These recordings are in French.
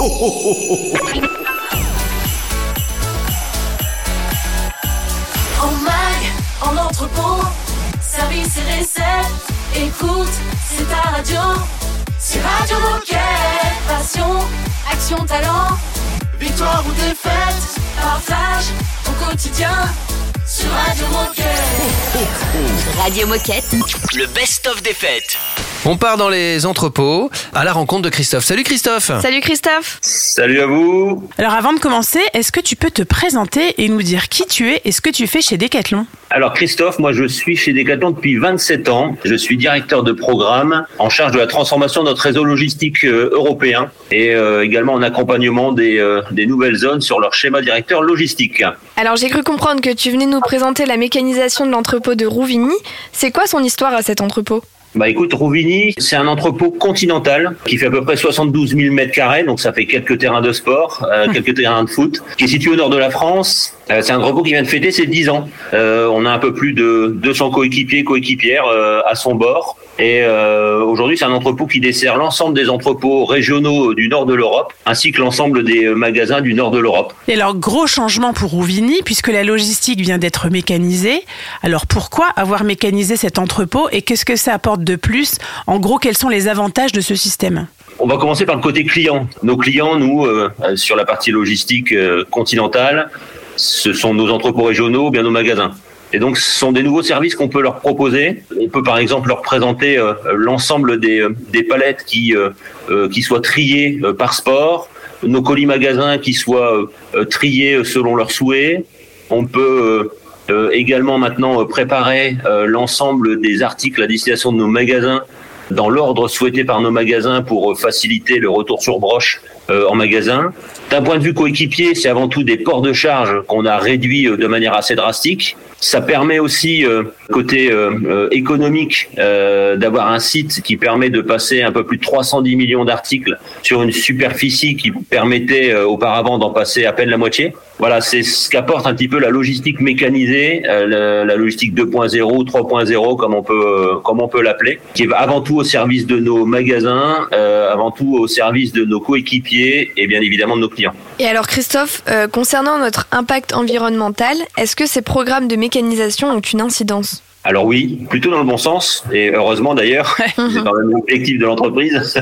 En mag, en entrepôt, service et recette. Écoute, c'est ta radio. C'est Radio Moquette. Passion, action, talent. Victoire ou défaite, partage ton quotidien sur Radio Moquette. Radio Moquette. Le best-of des fêtes. On part dans les entrepôts à la rencontre de Christophe. Salut Christophe Salut Christophe Salut à vous. Alors avant de commencer, est-ce que tu peux te présenter et nous dire qui tu es et ce que tu fais chez Decathlon? Alors Christophe, moi je suis chez Decathlon depuis 27 ans. Je suis directeur de programme en charge de la transformation de notre réseau logistique euh, européen et euh, également en accompagnement des, euh, des nouvelles zones sur leur schéma directeur logistique. Alors j'ai cru comprendre que tu venais nous présenter la mécanisation de l'entrepôt de Rouvigny. C'est quoi son histoire à cet entrepôt? Bah écoute, Rouvigny, c'est un entrepôt continental qui fait à peu près 72 000 mètres carrés, donc ça fait quelques terrains de sport, euh, quelques terrains de foot, qui est situé au nord de la France. Euh, c'est un entrepôt qui vient de fêter ses 10 ans. Euh, on a un peu plus de 200 coéquipiers, coéquipières euh, à son bord. Et aujourd'hui, c'est un entrepôt qui dessert l'ensemble des entrepôts régionaux du nord de l'Europe, ainsi que l'ensemble des magasins du nord de l'Europe. Et alors gros changement pour Rouvigny puisque la logistique vient d'être mécanisée. Alors pourquoi avoir mécanisé cet entrepôt et qu'est-ce que ça apporte de plus? En gros, quels sont les avantages de ce système? On va commencer par le côté client. Nos clients, nous, sur la partie logistique continentale, ce sont nos entrepôts régionaux ou bien nos magasins. Et donc, ce sont des nouveaux services qu'on peut leur proposer. On peut, par exemple, leur présenter euh, l'ensemble des, euh, des palettes qui, euh, soient triées par sport, nos colis magasins qui soient triés selon leurs souhaits. On peut également maintenant préparer l'ensemble des articles à destination de nos magasins dans l'ordre souhaité par nos magasins pour faciliter le retour sur broche euh, en magasin. D'un point de vue coéquipier, c'est avant tout des ports de charge qu'on a réduits euh, de manière assez drastique. Ça permet aussi, euh, côté économique, d'avoir un site qui permet de passer un peu plus de 310 millions d'articles sur une superficie qui permettait auparavant d'en passer à peine la moitié. Voilà, c'est ce qu'apporte un petit peu la logistique mécanisée, euh, la, logistique 2.0 ou 3.0 comme on peut euh, comme on peut l'appeler, qui est avant tout au service de nos magasins, euh, avant tout au service de nos coéquipiers et bien évidemment de nos clients. Et alors Christophe, concernant notre impact environnemental, est-ce que ces programmes de mécanisation ont une incidence? Alors oui, plutôt dans le bon sens, et heureusement d'ailleurs, c'est quand même l'objectif de l'entreprise.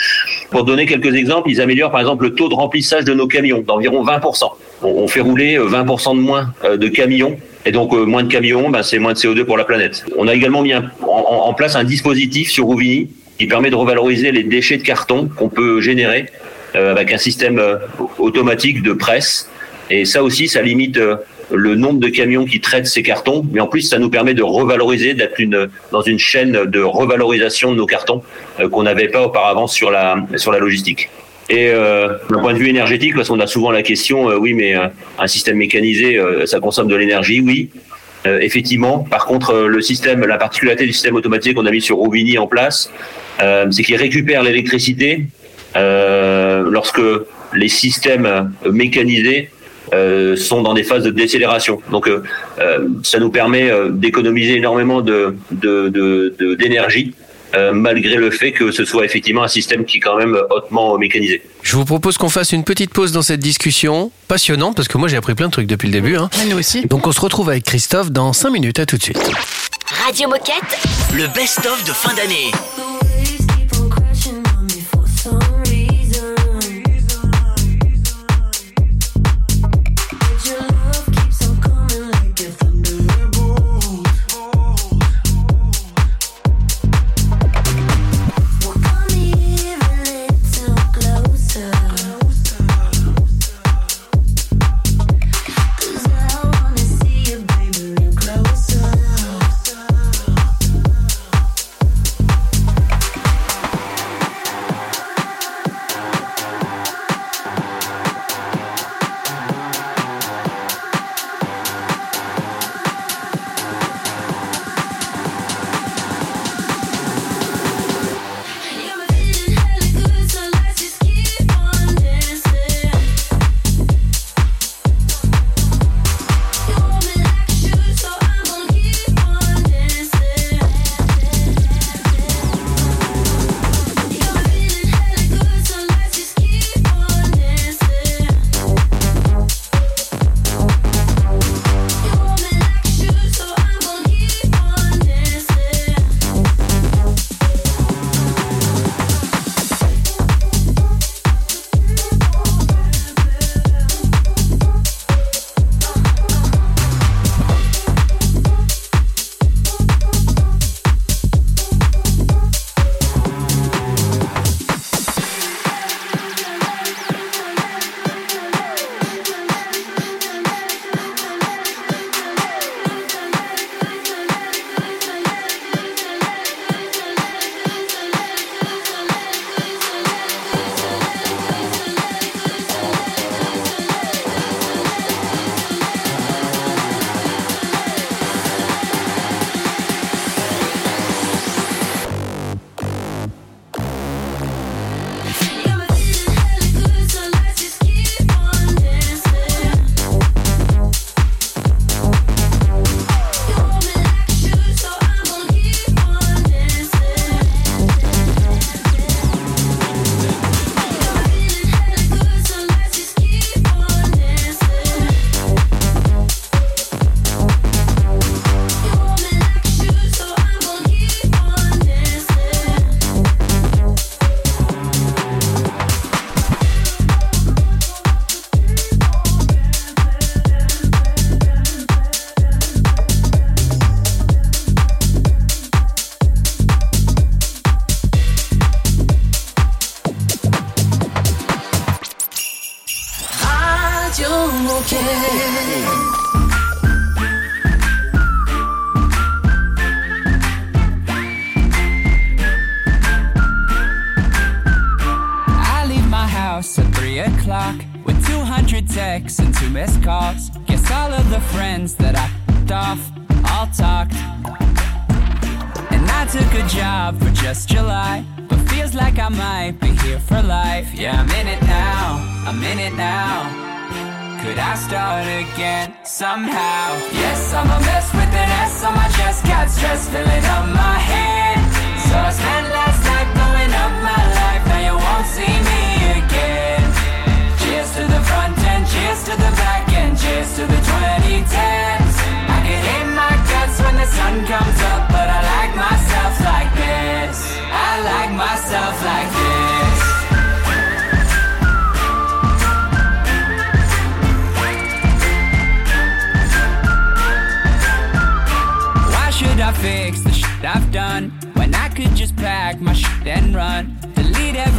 Pour donner quelques exemples, ils améliorent par exemple le taux de remplissage de nos camions d'environ 20%. On, fait rouler euh, 20% de moins euh, de camions, et donc euh, moins de camions, ben, c'est moins de CO2 pour la planète. On a également mis un- en, en place un dispositif sur Rouvigny qui permet de revaloriser les déchets de carton qu'on peut générer euh, avec un système euh, automatique de presse. Et ça aussi, ça limite euh, le nombre de camions qui traitent ces cartons, mais en plus, ça nous permet de revaloriser, d'être une, dans une chaîne de revalorisation de nos cartons euh, qu'on n'avait pas auparavant sur la, sur la logistique. Et euh, d'un point de vue énergétique, parce qu'on a souvent la question, euh, oui, mais euh, un système mécanisé, ça consomme de l'énergie, oui. Effectivement. Par contre, le système, la particularité du système automatique qu'on a mis sur Rouvigny en place, c'est qu'il récupère l'électricité lorsque les systèmes mécanisés euh, sont dans des phases de décélération. Donc, euh, euh, ça nous permet euh, d'économiser énormément de de- de- de- d'énergie, euh, malgré le fait que ce soit effectivement un système qui est quand même hautement mécanisé. Je vous propose qu'on fasse une petite pause dans cette discussion passionnante parce que moi j'ai appris plein de trucs depuis le début. hein. Nous aussi. Donc on se retrouve avec Christophe dans 5 minutes. À tout de suite. Radio Moquette. Le best-of de fin d'année.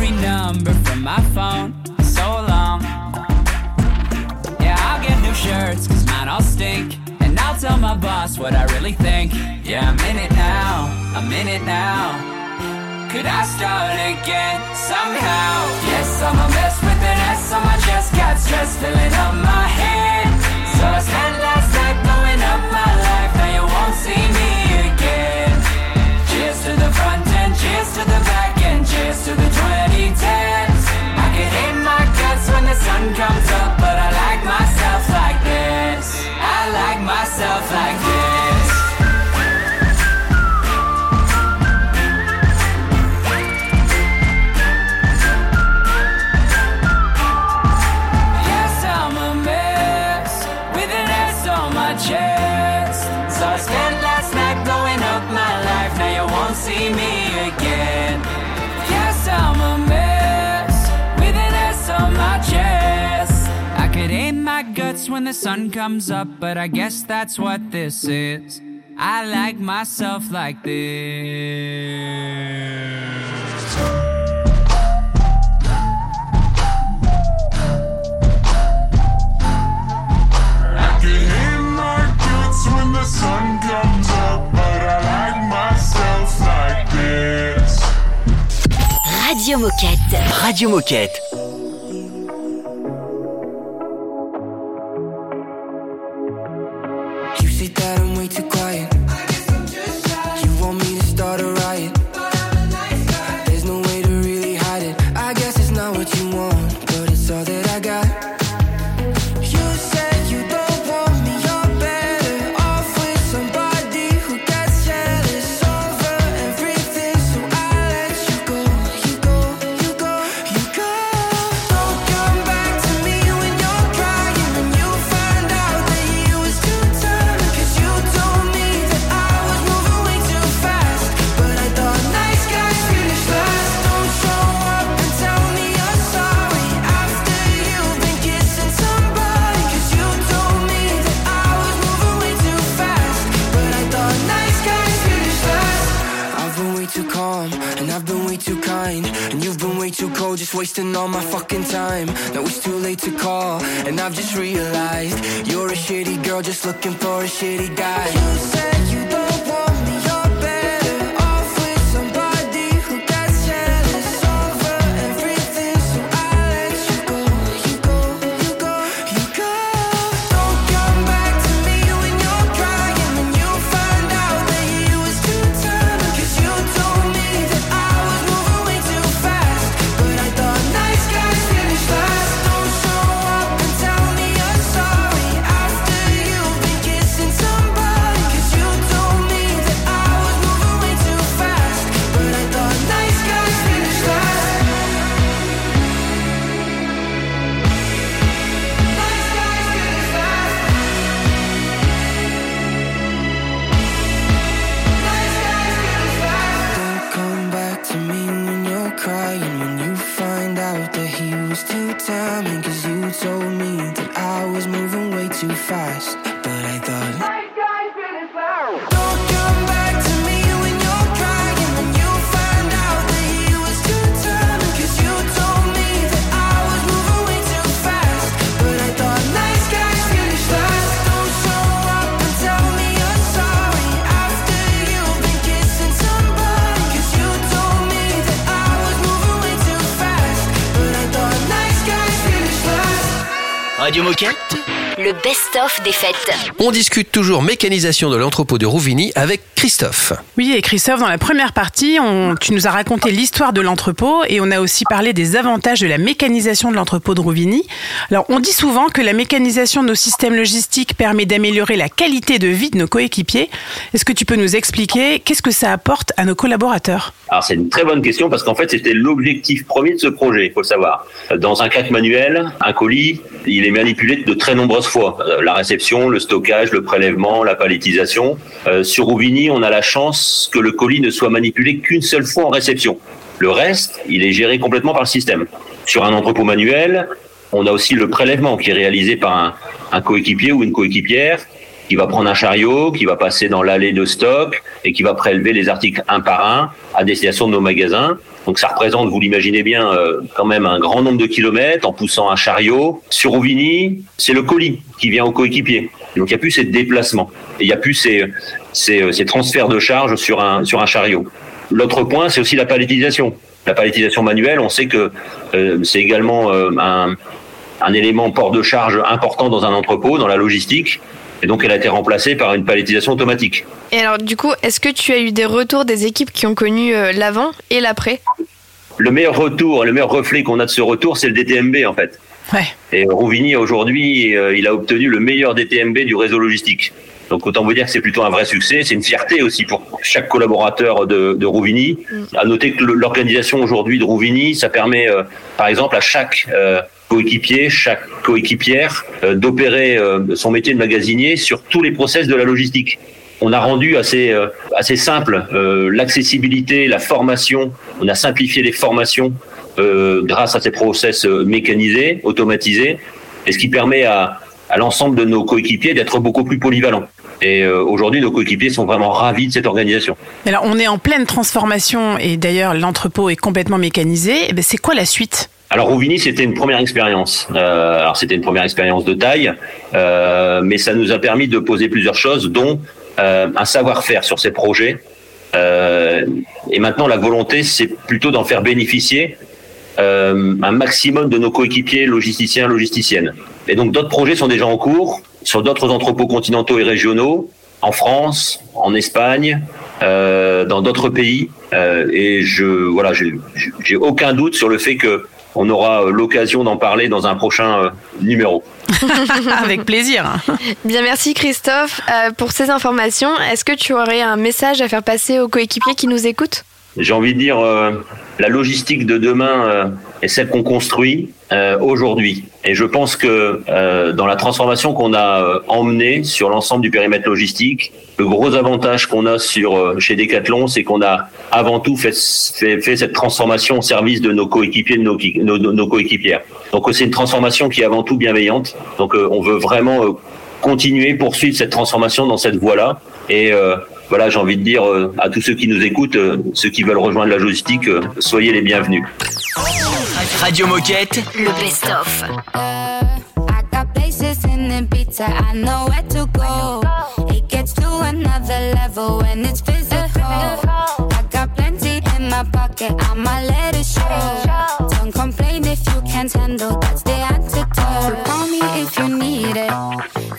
every number from my phone so long. Yeah, I'll get new shirts, cause mine all stink. And I'll tell my boss what I really think. Yeah, I'm in it now, I'm in it now. Could I start again somehow? Yes, I'm a mess with an S on my chest. Got stress filling up my head. So I spent last night blowing up my life. Now you won't see me again. Cheers to the front and cheers to the back cheers to the 2010s. I could hate my guts when the sun comes up, but I like myself like this. I like myself like this. when the sun comes up, but I guess that's what this is. I like myself like this. Radio Moquette. Radio Moquette. looking for a shitty guy. Moquette Le best-of des fêtes. On discute toujours mécanisation de l'entrepôt de Rouvigny avec Christophe. Oui, et Christophe, dans la première partie, on- tu nous as raconté l'histoire de l'entrepôt et on a aussi parlé des avantages de la mécanisation de l'entrepôt de Rouvigny. Alors, on dit souvent que la mécanisation de nos systèmes logistiques permet d'améliorer la qualité de vie de nos coéquipiers. Est-ce que tu peux nous expliquer qu'est-ce que ça apporte à nos collaborateurs? Alors c'est une très bonne question parce qu'en fait c'était l'objectif premier de ce projet, il faut le savoir. Dans un cadre manuel, un colis, il est manipulé de très nombreuses fois. Euh, La réception, le stockage, le prélèvement, la palettisation. Euh, sur Rouvigny, on a la chance que le colis ne soit manipulé qu'une seule fois en réception. Le reste, il est géré complètement par le système. Sur un entrepôt manuel, on a aussi le prélèvement qui est réalisé par un, un coéquipier ou une coéquipière qui va prendre un chariot, qui va passer dans l'allée de stock et qui va prélever les articles un par un à destination de nos magasins. Donc ça représente, vous l'imaginez bien, euh, quand même un grand nombre de kilomètres en poussant un chariot. Sur Rouvigny, c'est le colis qui vient au coéquipier. Donc il n'y a plus ces déplacements et il n'y a plus ces, ces, ces transferts de charges sur un, sur un chariot. L'autre point, c'est aussi la palettisation. La palettisation manuelle, on sait que euh, c'est également euh, un, un élément port de charge important dans un entrepôt, dans la logistique. Et donc, elle a été remplacée par une palettisation automatique. Et alors, du coup, est-ce que tu as eu des retours des équipes qui ont connu euh, l'avant et l'après? Le meilleur retour, le meilleur reflet qu'on a de ce retour, c'est le DTMB, en fait. Ouais. Et Rouvigny, aujourd'hui, euh, il a obtenu le meilleur DTMB du réseau logistique. Donc, autant vous dire que c'est plutôt un vrai succès. C'est une fierté aussi pour chaque collaborateur de, de Rouvigny. À noter que l'organisation aujourd'hui de Rouvigny, ça permet, euh, par exemple, à chaque euh, coéquipier, chaque coéquipière, euh, d'opérer euh, son métier de magasinier sur tous les process de la logistique. On a rendu assez, euh, assez simple l'accessibilité, la formation. On a simplifié les formations grâce à ces process mécanisés, automatisés, et ce qui permet à, à l'ensemble de nos coéquipiers d'être beaucoup plus polyvalents. Et aujourd'hui, nos coéquipiers sont vraiment ravis de cette organisation. Alors, on est en pleine transformation et d'ailleurs, l'entrepôt est complètement mécanisé. Eh ben, C'est quoi la suite? Alors Rouvigny, c'était une première expérience. Euh, alors c'était une première expérience de taille, euh, mais ça nous a permis de poser plusieurs choses, dont euh, un savoir-faire sur ces projets. Et maintenant, la volonté, c'est plutôt d'en faire bénéficier un maximum de nos coéquipiers logisticiens, logisticiennes. Et donc d'autres projets sont déjà en cours sur d'autres entrepôts continentaux et régionaux, en France, en Espagne, dans d'autres pays. Et je voilà, j'ai aucun doute sur le fait que on aura euh, l'occasion d'en parler dans un prochain euh, numéro. Avec plaisir. Bien, merci Christophe euh, pour ces informations. Est-ce que tu aurais un message à faire passer aux coéquipiers qui nous écoutent? J'ai envie de dire, euh, la logistique de demain euh, est celle qu'on construit euh, aujourd'hui. Et je pense que euh, dans la transformation qu'on a emmenée sur l'ensemble du périmètre logistique, le gros avantage qu'on a sur chez Decathlon, c'est qu'on a avant tout fait, cette transformation au service de nos coéquipiers, de nos, qui- nos, nos- nos coéquipières. Donc c'est une transformation qui est avant tout bienveillante. Donc on veut vraiment continuer, poursuivre cette transformation dans cette voie-là. Et euh, voilà, j'ai envie de dire euh, à tous ceux qui nous écoutent, euh, ceux qui veulent rejoindre la logistique, euh, soyez les bienvenus. Radio Moquette, Le best-of. Places in Ibiza, I know where to go. It gets to another level when it's physical. I got plenty in my pocket, I'ma let it show. Don't complain if you can't handle, that's the antidote. So call me if you need it.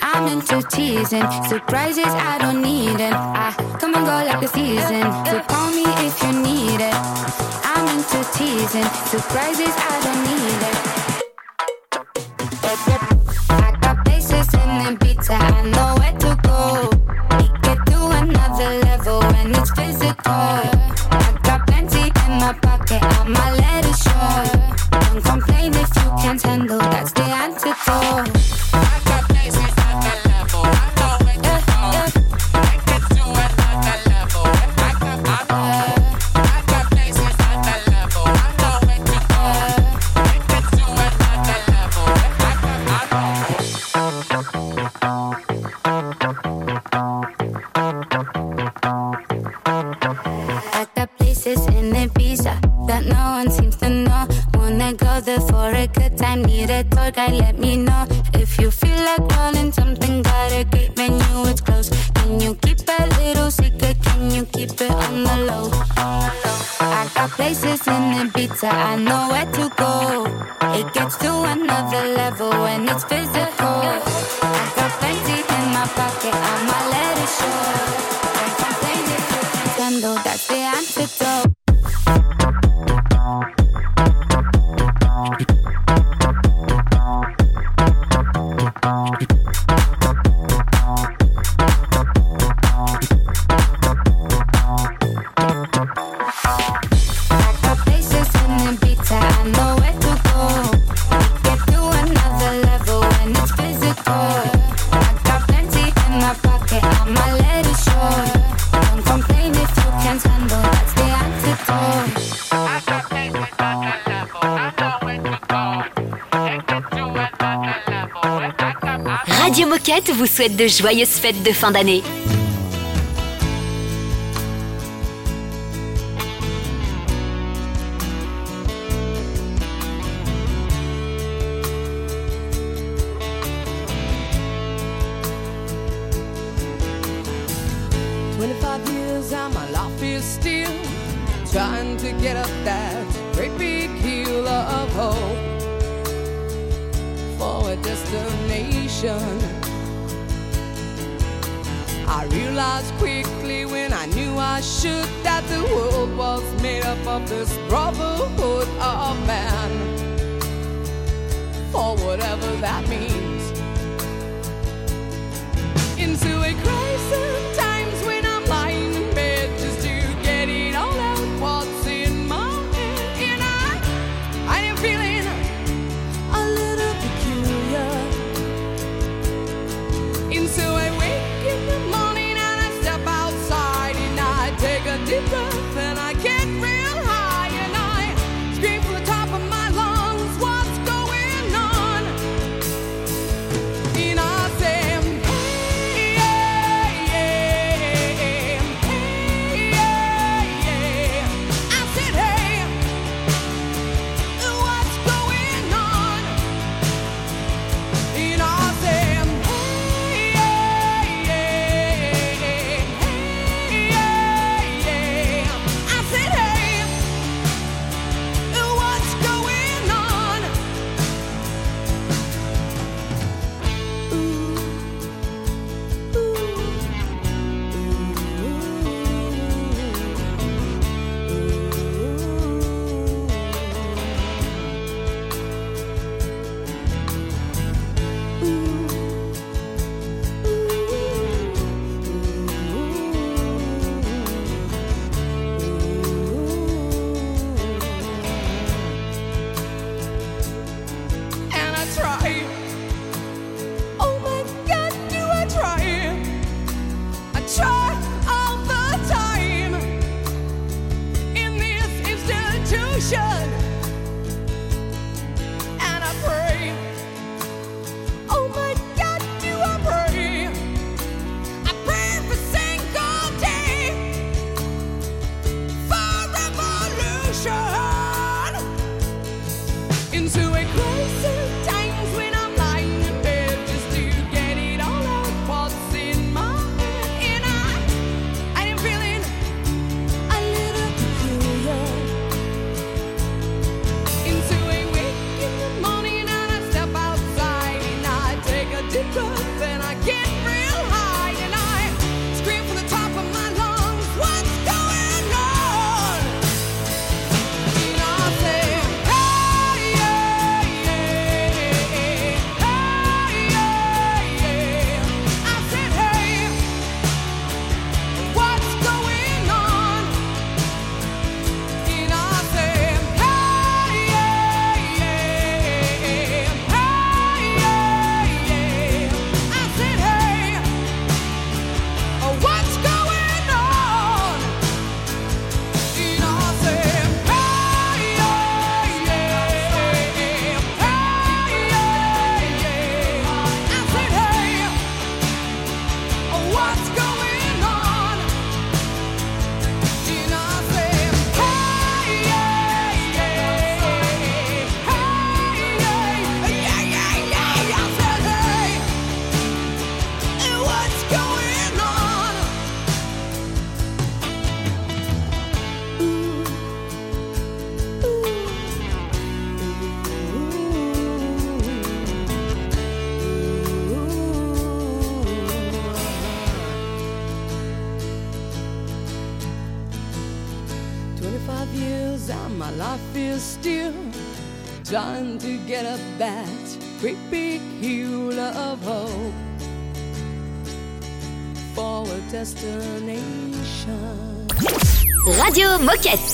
I'm into teasing, surprises I don't need it. I come and go like the season. So call me if you need it. I'm into teasing, surprises I don't need it. I got places in Ibiza, I know where to go. We get to another level when it's physical. I got plenty in my pocket, I'ma untangle. That's the antidote. closer, I know where to go. It gets to another de joyeuses fêtes de fin d'année.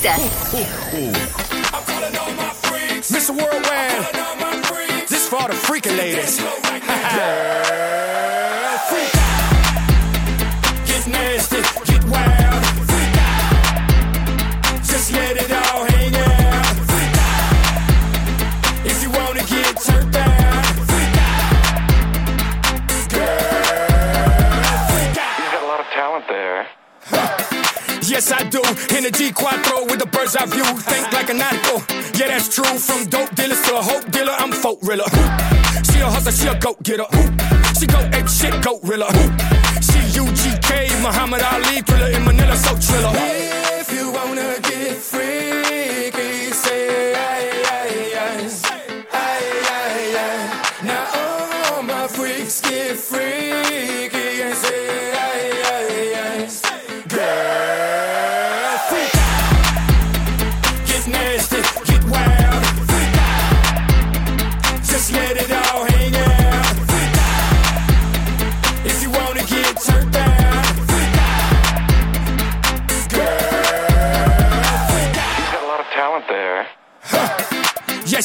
Moquette. Mr. Worldwide, this for the freaking ladies. I do. In the G Quattro with the bird's eye view. Think like a nautical. Yeah, that's true. From dope dealers to a hope dealer, I'm folk rilla. She a hustler, she a goat getter. She go ape shit, goat rilla. She UGK, Muhammad Ali, thriller in Manila, so triller.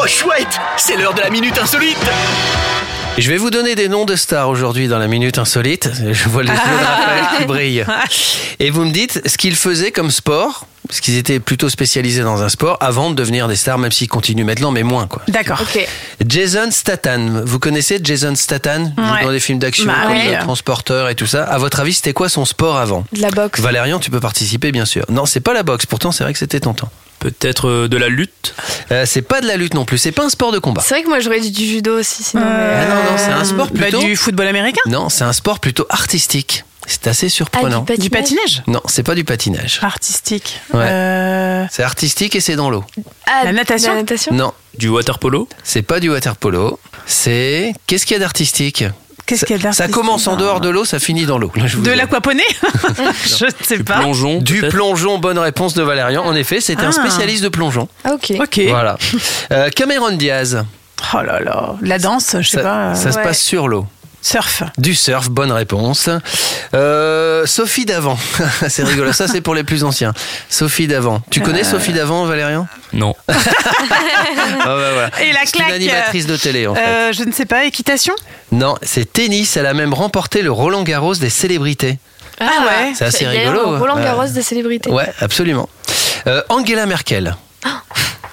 Oh chouette, c'est l'heure de la minute insolite. Je vais vous donner des noms de stars aujourd'hui dans la minute insolite. Je vois les yeux de Raphaël qui brillent. Et vous me dites ce qu'ils faisaient comme sport, parce qu'ils étaient plutôt spécialisés dans un sport avant de devenir des stars, même s'ils continuent maintenant, mais moins quoi. D'accord. Jason Statham, vous connaissez Jason Statham? Ouais. dans des films d'action Bah comme. Le Transporteur et tout ça. À votre avis, c'était quoi son sport avant? De la boxe. Valérian, tu peux participer bien sûr. Non, c'est pas la boxe. Pourtant, c'est vrai que c'était tentant. Peut-être euh, de la lutte Euh, c'est pas de la lutte non plus. C'est pas un sport de combat. C'est vrai que moi j'aurais dit du judo aussi, sinon. Ah non, non, c'est un sport bah, plutôt. du football américain? Non, c'est un sport plutôt artistique. C'est assez surprenant. Ah, du Du patinage? Non, c'est pas du patinage. Artistique. Ouais. Euh, C'est artistique et c'est dans l'eau. Ah, La natation La natation? Non, Du water polo? C'est pas du water polo. C'est qu'est-ce qu'il y a d'artistique? Qu'est-ce qu'il y a Ça commence en dehors de l'eau, ça finit dans l'eau. De l'aquaponie Je ne sais pas. Plongeon Du plongeon, bonne réponse de Valérian. En effet, c'était un Ah. spécialiste de plongeon. Ah, ok. Ok. Voilà. Euh, Cameron Diaz, Oh là là. La danse, je sais ça, pas. euh, ça se ouais. passe sur l'eau. Surf. Du surf, bonne réponse. Euh, Sophie Davant, c'est rigolo. Ça, c'est pour les plus anciens. Sophie Davant. Tu connais Euh. Sophie Davant, Valérian? Non. Ah bah voilà. Et la C'est claque. une animatrice de télé, en fait. euh, je ne sais pas, équitation? Non, c'est tennis. Elle a même remporté le Roland Garros des célébrités. Ah ouais. C'est assez rigolo. Roland Ouais. Garros des célébrités. Ouais, absolument. Euh, Angela Merkel, Oh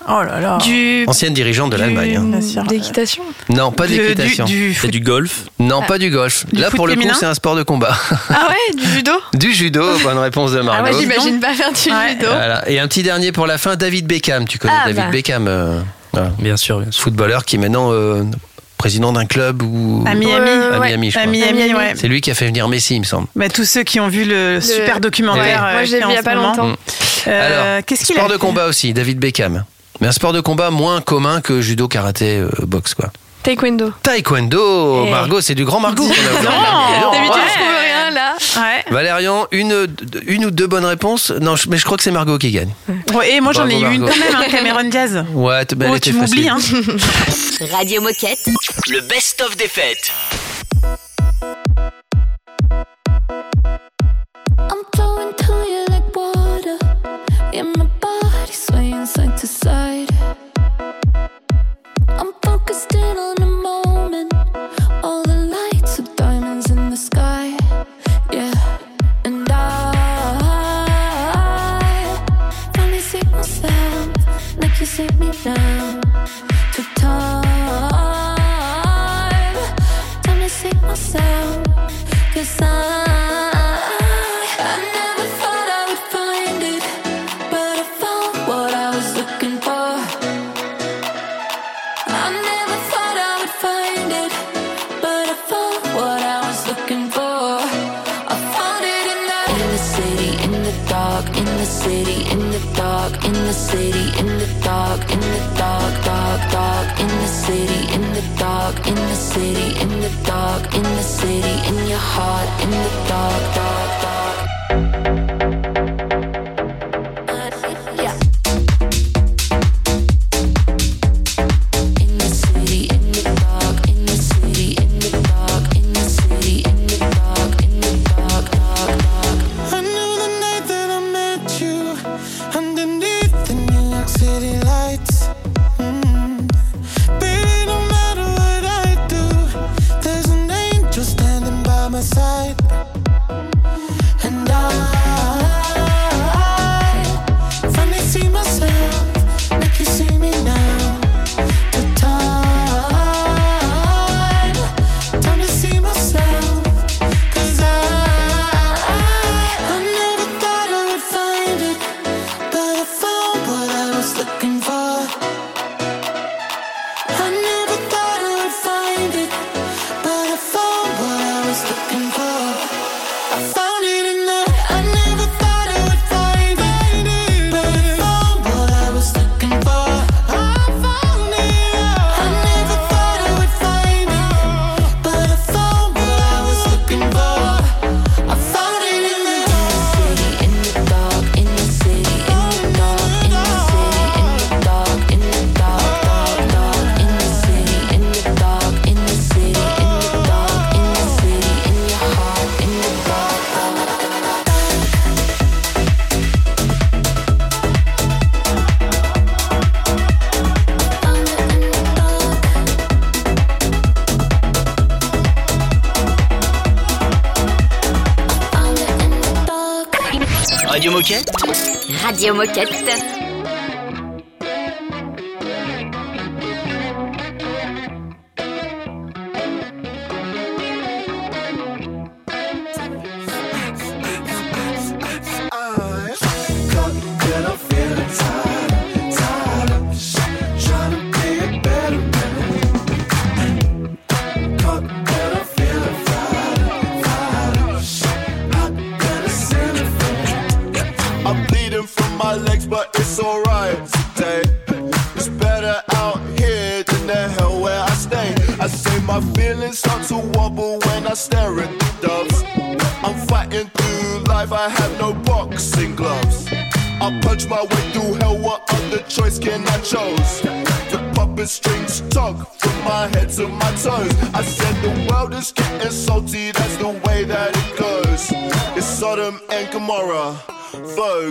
là là. Du. ancienne dirigeante de l'Allemagne. hein. Bien sûr. D'équitation. Non, pas Du- d'équitation. Du, du C'est du golf Non, pas du golf. Du Là, foot pour le coup, féminin c'est un sport de combat. Ah ouais, du judo du judo, bonne réponse de Ah Margot. ouais, j'imagine pas faire du Ouais. judo. Voilà. Et un petit dernier pour la fin, David Beckham. Tu connais Ah, David bah. Beckham, euh, voilà. Bien sûr, bien sûr. footballeur qui est maintenant euh, président d'un club ou À Miami. à Ouais. Miami, je À crois. Miami, Miami. ouais. C'est lui qui a fait venir Messi, il me semble. Bah, tous ceux qui ont vu le, super documentaire. Ouais. euh, Moi, je l'ai vu il y en a pas moment. longtemps. Mm. Euh, Alors, qu'est-ce qu'il sport de fait combat aussi, David Beckham. Mais un sport de combat moins commun que judo, karaté, euh, boxe, quoi. Taekwondo. Taekwondo, Eh. Margot, c'est du grand Margot. qu'on a aujourd'hui. Non. D'habitude, ouais. je trouve rien là. Ouais. Valérian, une, une ou deux bonnes réponses Non, je- mais je crois que c'est Margot qui gagne. Bon, et moi, j'en ai Bravo, eu une Margot. quand même, hein, Cameron Diaz. Ouais, t- elle Oh, était tu facile. m'oublies, hein. Radio Moquette. Le best-of des fêtes.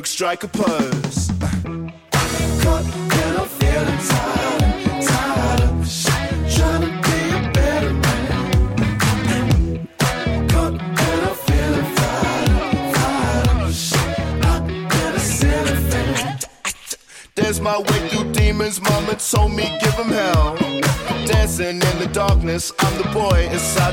look, strike a pose. Caught and I'm feeling tired, tired be a better man. Caught and I'm feeling. There's my way through demons, mama told me give them hell. Dancing in the darkness, I'm the boy inside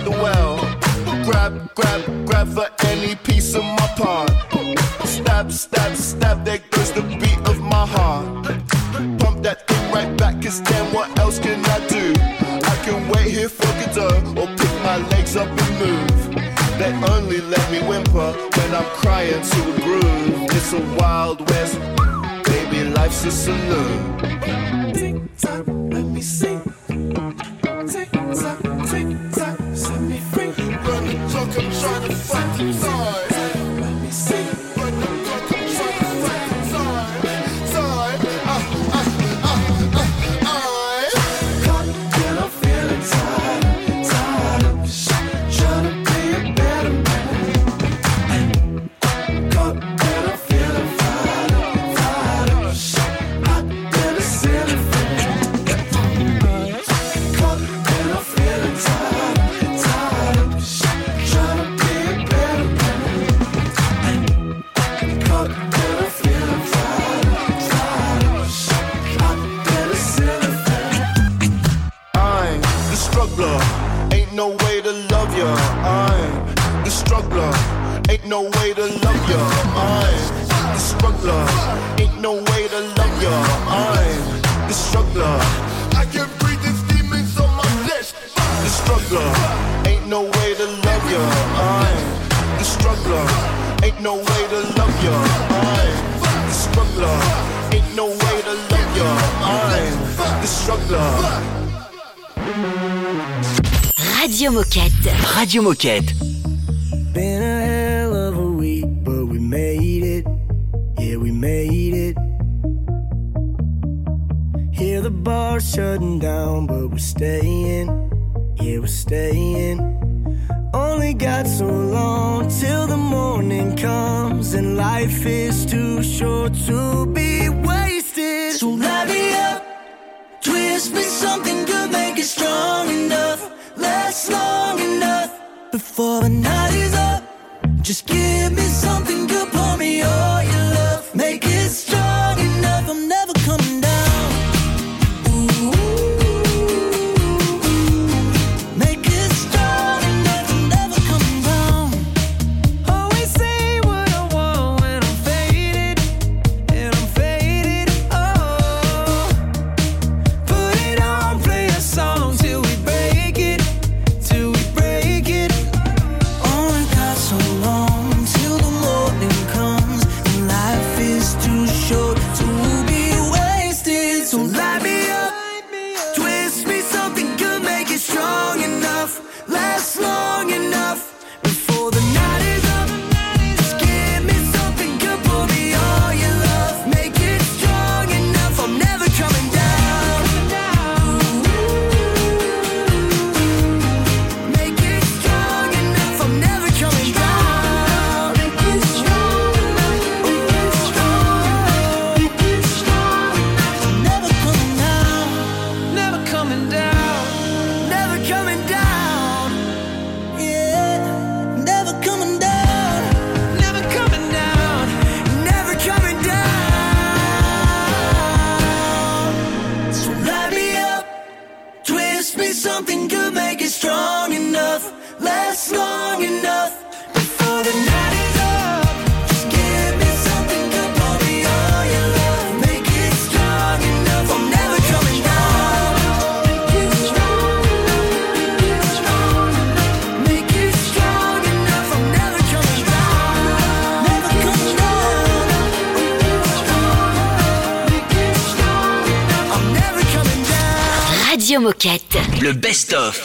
Radio Moquette.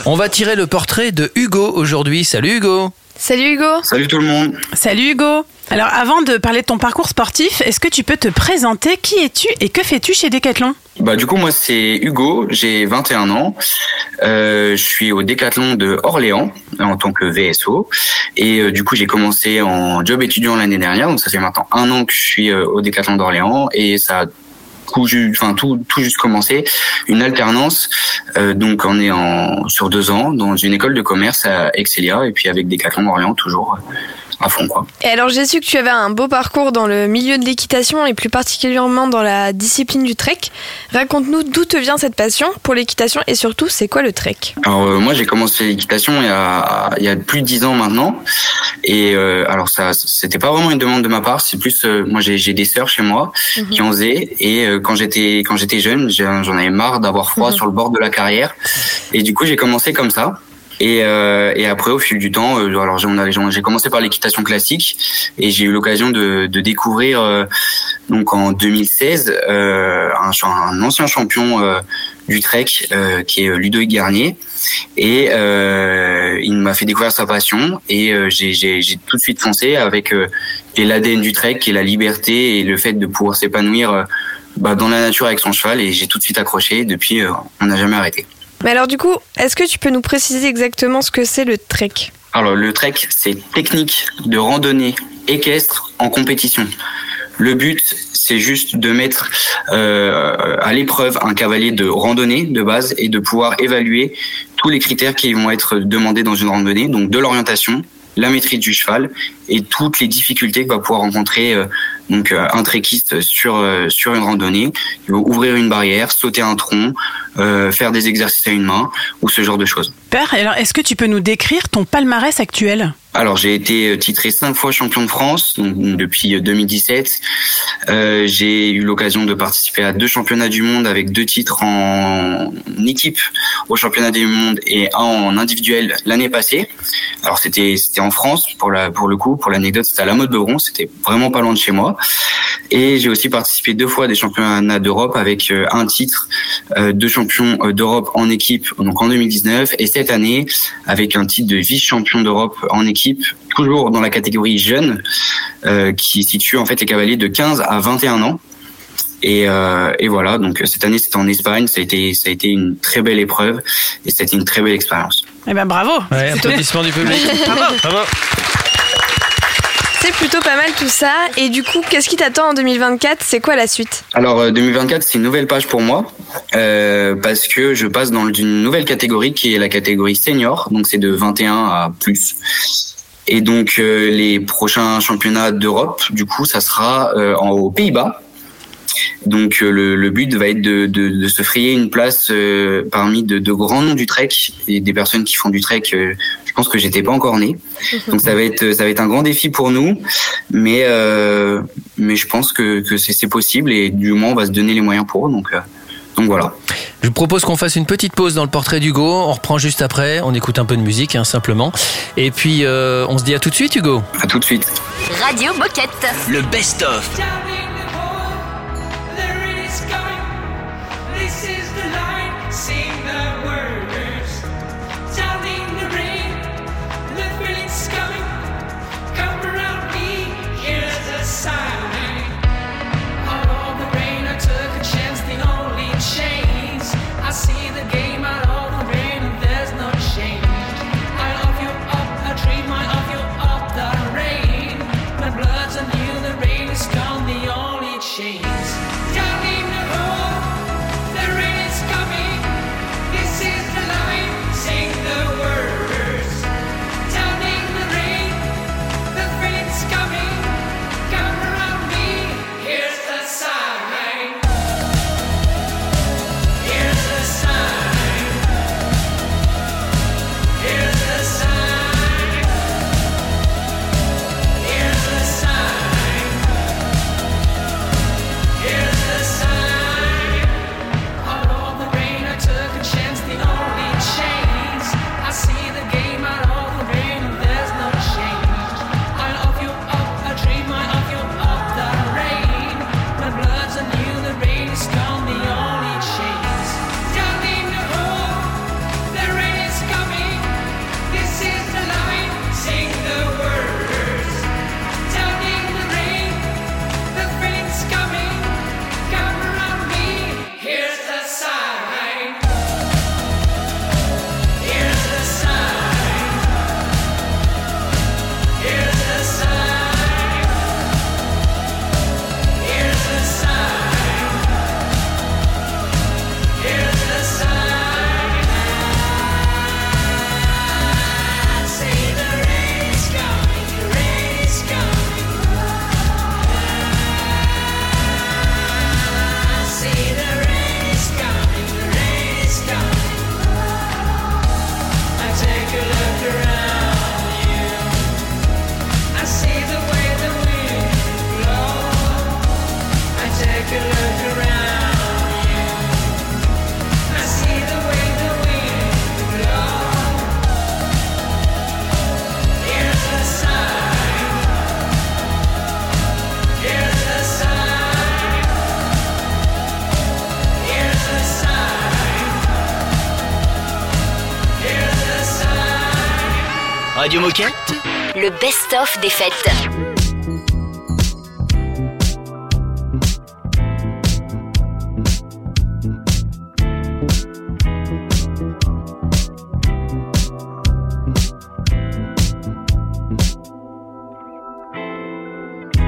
On va tirer le portrait de Hugo aujourd'hui. Salut Hugo. Salut Hugo. Salut tout le monde. Salut Hugo. Alors avant de parler de ton parcours sportif, est-ce que tu peux te présenter? Qui es-tu et que fais-tu chez Decathlon? Bah du coup moi c'est Hugo, j'ai 21 ans. Euh, je suis au Décathlon de Orléans en tant que VSO et euh, du coup j'ai commencé en job étudiant l'année dernière donc ça fait maintenant un an que je suis euh, au Décathlon d'Orléans et ça a tout, ju- enfin tout, tout juste commencé une alternance euh, donc on est en sur deux ans dans une école de commerce à Excelia et puis avec Décathlon d'Orléans toujours euh, à fond quoi. Et alors j'ai su que tu avais un beau parcours dans le milieu de l'équitation et plus particulièrement dans la discipline du trek. Raconte-nous d'où te vient cette passion pour l'équitation et surtout c'est quoi le trek? Alors euh, moi j'ai commencé l'équitation il y a il y a plus de dix ans maintenant et euh, alors ça c'était pas vraiment une demande de ma part c'est plus euh, moi j'ai j'ai des sœurs chez moi Mhm. qui en faisaient et quand j'étais quand j'étais jeune j'en avais marre d'avoir froid Mhm. sur le bord de la carrière. Et du coup j'ai commencé comme ça. Et, euh, et après au fil du temps euh, alors j'ai commencé par l'équitation classique. Et j'ai eu l'occasion de, de découvrir euh, donc en 2016 euh, un, ancien champion du trek qui est Ludovic Garnier. Et il m'a fait découvrir sa passion. Et j'ai tout de suite foncé avec l'ADN du trek qui est la liberté et le fait de pouvoir s'épanouir bah, dans la nature avec son cheval et j'ai tout de suite accroché depuis euh, on n'a jamais arrêté. Mais alors du coup, est-ce que tu peux nous préciser exactement ce que c'est le trek? Alors le trek, c'est technique de randonnée équestre en compétition. Le but, c'est juste de mettre euh, à l'épreuve un cavalier de randonnée de base et de pouvoir évaluer tous les critères qui vont être demandés dans une randonnée, donc de l'orientation, la maîtrise du cheval et toutes les difficultés que va pouvoir rencontrer euh, donc euh, un trekiste sur euh, sur une randonnée. Il va ouvrir une barrière, sauter un tronc, euh, faire des exercices à une main ou ce genre de choses. Père, alors est-ce que tu peux nous décrire ton palmarès actuel? Alors j'ai été titré cinq fois champion de France donc, depuis euh, 2017. Euh, j'ai eu l'occasion de participer à deux championnats du monde avec deux titres en équipe au championnat du monde et un en individuel l'année passée. Alors c'était c'était en France pour la pour le coup pour l'anecdote c'était à la mode Beuvron c'était vraiment pas loin de chez moi et j'ai aussi participé deux fois à des championnats d'Europe avec euh, un titre euh, de champion euh, d'Europe en équipe donc en 2019 et cette année avec un titre de vice-champion d'Europe en équipe toujours dans la catégorie jeune qui situe en fait les cavaliers de 15 à 21 ans. Et, euh, et voilà, donc cette année c'était en Espagne, ça a été ça a été une très belle épreuve et c'était une très belle expérience. Eh ben bravo Ouais, applaudissements du public. Bravo. Bravo. Plutôt pas mal tout ça. Et du coup, qu'est-ce qui t'attend en 2024 C'est quoi la suite? Alors euh, 2024 c'est une nouvelle page pour moi euh, parce que je passe dans une nouvelle catégorie qui est la catégorie senior, donc c'est de 21 à plus. Et donc euh, les prochains championnats d'Europe, du coup, ça sera euh, en, aux Pays-Bas. Donc euh, le, le but va être de, de, de se frayer une place euh, parmi de, de grands noms du trek et des personnes qui font du trek. euh, je pense que j'étais pas encore né, donc ça va être ça va être un grand défi pour nous, mais euh, mais je pense que, que c'est possible et du moins on va se donner les moyens pour. Donc euh, donc voilà. Je vous propose qu'on fasse une petite pause dans le portrait d'Hugo. On reprend juste après. On écoute un peu de musique, hein, simplement. Et puis, euh, on se dit à tout de suite, Hugo. À tout de suite. Radio Moquette. Le best-of. Radio Moquette. Le best-of des fêtes.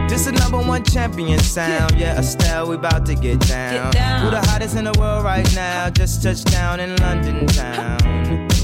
This is number one champion sound. Yeah, Estelle, we about to get down. Get down. Who the hottest in the world right now? Just touched down in London town.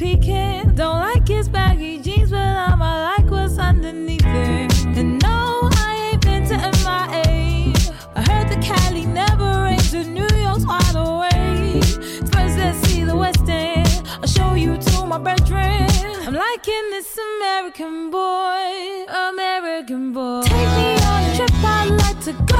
Peaking. Don't like his baggy jeans, but I'ma like what's underneath it. And no, I ain't been to MIA. I heard the Cali never rains, and New York's wide awake. First, let's see the West End. I'll show you to my bedroom. I'm liking this American boy, American boy. Take me on a trip, I'd like to go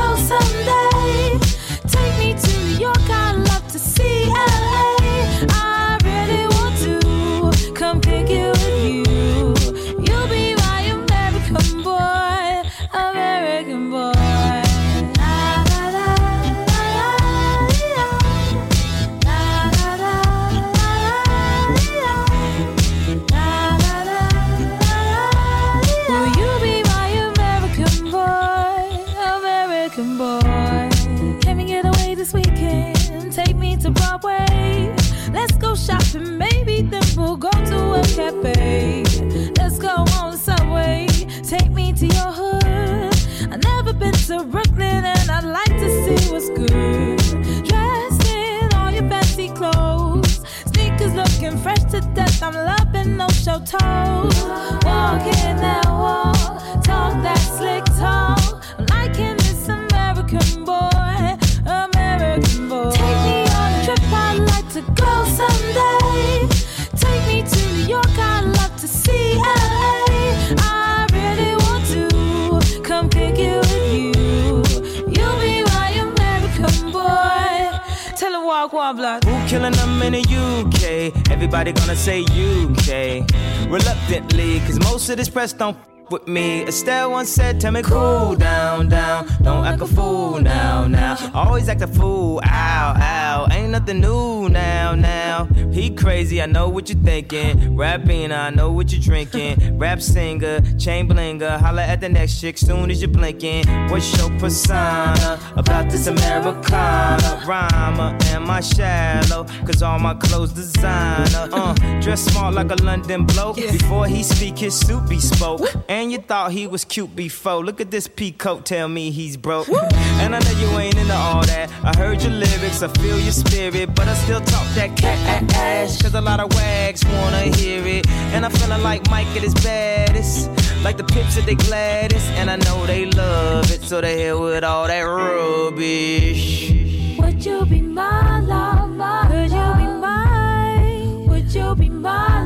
This press don't f- with me. Estelle once said, Tell me cool down, down. Don't act a fool now, now. Always act a fool, ow, ow. Ain't nothing new now, now. He crazy, I know what you're thinking. Rapping, I know what you're drinking. Rap singer, chain blinger. Holla at the next chick soon as you're blinking. What's your persona about this Americana? Rhymer, am I shallow? Cause all my clothes designer. Uh, dress smart like a London bloke. Before he speak, his suit be spoke. And you thought he was cute before. Look at this peacoat, tell me he's broke. And I know you ain't into all that. I heard your lyrics, I feel your spirit. But I still talk that cat ass. Cause a lot of wags wanna hear it. And I'm feeling like Mike at his baddest. Like the pips at the gladdest. And I know they love it. So they hell with all that rubbish. Would you be my lover? Could you be mine? Would you be my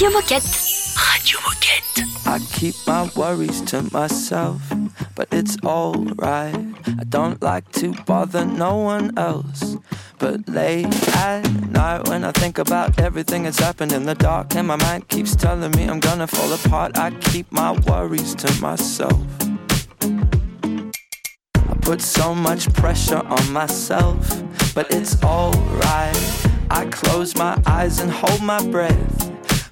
Radio Moquette. Radio Moquette. I keep my worries to myself, but it's alright. I don't like to bother no one else. But late at night, when I think about everything that's happened in the dark, and my mind keeps telling me I'm gonna fall apart, I keep my worries to myself. I put so much pressure on myself, but it's alright. I close my eyes and hold my breath.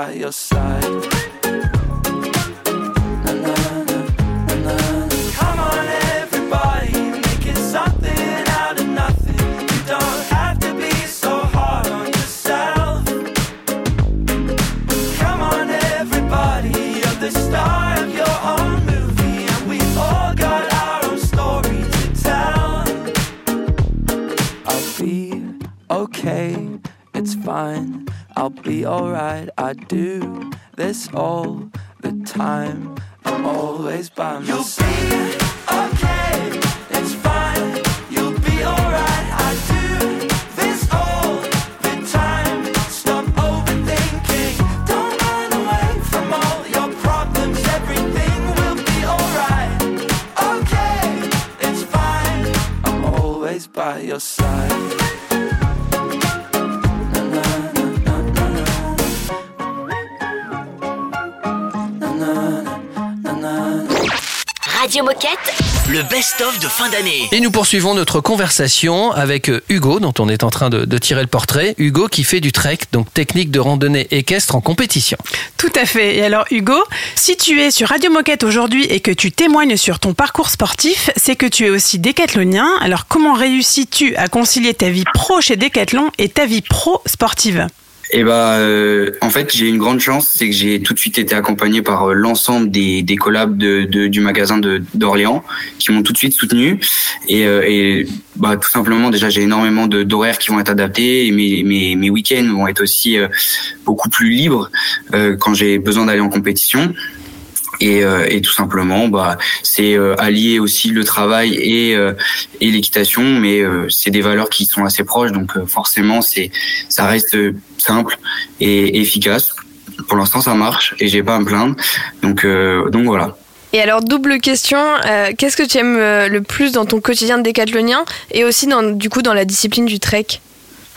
By your side. Be alright. I do this all the time. I'm always by my You'll be Moquette. Le best-of de fin d'année. Et nous poursuivons notre conversation avec euh, Hugo, dont on est en train de, de tirer le portrait. Hugo qui fait du trek, donc technique de randonnée équestre en compétition. Tout à fait. Et alors Hugo, si tu es sur Radio Moquette aujourd'hui et que tu témoignes sur ton parcours sportif, c'est que tu es aussi décathlonien. Alors comment réussis-tu à concilier ta vie pro chez Décathlon et ta vie pro sportive? Et bah, en fait, j'ai une grande chance, c'est que j'ai tout de suite été accompagné par euh, l'ensemble des, des collabs de, de- du magasin d'Orléans qui m'ont tout de suite soutenu. Et, euh, et bah, tout simplement, déjà, j'ai énormément de- d'horaires qui vont être adaptés et mes, mes, week-ends vont être aussi beaucoup plus libres quand j'ai besoin d'aller en compétition. Et, euh, et tout simplement, bah, c'est euh, allier aussi le travail et, euh, et l'équitation, mais c'est des valeurs qui sont assez proches, donc forcément, c'est ça reste simple et efficace. Pour l'instant, ça marche et j'ai pas à me plaindre. Donc, donc voilà. Et alors, double question, qu'est-ce que tu aimes le plus dans ton quotidien de décathlonien et aussi dans, du coup dans la discipline du trek?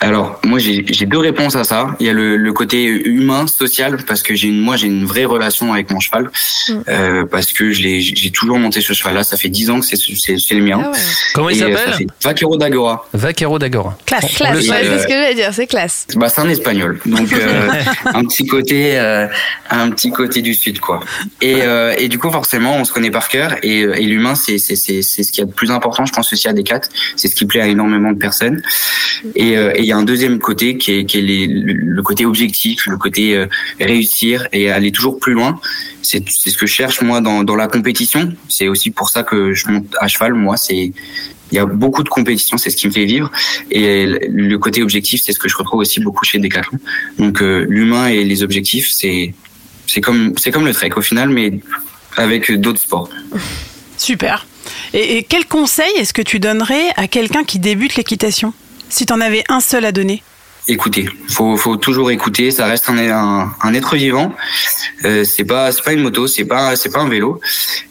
Alors, moi, j'ai deux réponses à ça. Il y a le, le côté humain, social, parce que j'ai une, moi, j'ai une vraie relation avec mon cheval, euh, parce que je l'ai, j'ai toujours monté ce cheval-là. Ça fait dix ans que c'est, le mien. Comment il Et, euh, s'appelle Vaquero d'Agora. Vaquero d'Agora. Classe, On- classe, le ouais, c'est euh, ce que j'allais dire, c'est classe. Bah, c'est un espagnol, donc euh, un petit côté, euh, un petit côté du sud, quoi. Et, euh, et du coup, forcément, on se connaît par cœur, et, et l'humain, c'est c'est c'est c'est ce qui est le plus important, je pense aussi à Decat. C'est ce qui plaît à énormément de personnes. Et euh, et il y a un deuxième côté qui est le, côté objectif, le côté euh, réussir et aller toujours plus loin. C'est ce que je cherche moi dans la compétition. C'est aussi pour ça que je monte à cheval. Moi, c'est il y a beaucoup de compétitions, c'est ce qui me fait vivre. Et le côté objectif, c'est ce que je retrouve aussi beaucoup chez Decathlon. Donc euh, l'humain et les objectifs, c'est c'est comme c'est comme le trek au final, mais avec d'autres sports. Super. Et quel conseil est-ce que tu donnerais à quelqu'un qui débute l'équitation? Si tu en avais un seul à donner Écoutez, faut faut toujours écouter. Ça reste un être vivant. Euh, c'est pas une moto, c'est pas pas un vélo.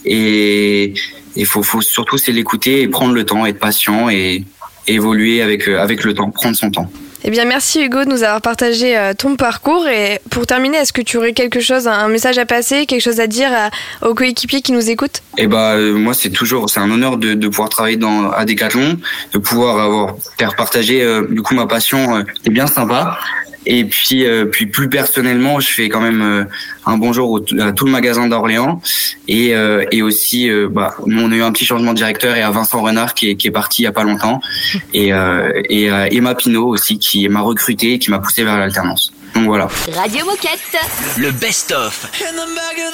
Et il faut surtout c'est l'écouter et prendre le temps, être patient et évoluer avec euh, avec le temps, prendre son temps. Eh bien, merci Hugo de nous avoir partagé euh, ton parcours. Et pour terminer, est-ce que tu aurais quelque chose, un message à passer, quelque chose à dire à- aux coéquipiers qui nous écoutent? Bah euh, moi c'est toujours c'est un honneur de, de pouvoir travailler dans à Decathlon, de pouvoir avoir faire partager euh, du coup ma passion euh, bien sympa. Et puis euh, puis plus personnellement, je fais quand même euh, un bonjour au- à tout le magasin d'Orléans et euh, et aussi euh, bah nous, on a eu un petit changement de directeur et à Vincent Renard qui est qui est parti il y a pas longtemps et euh, et à Emma Pinault aussi qui m'a recruté et qui m'a poussé vers l'alternance. Donc voilà. Radio Moquette. Le best-of. In the back of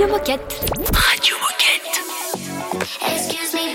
Radio Moquette. Radio Moquette. Excuse me,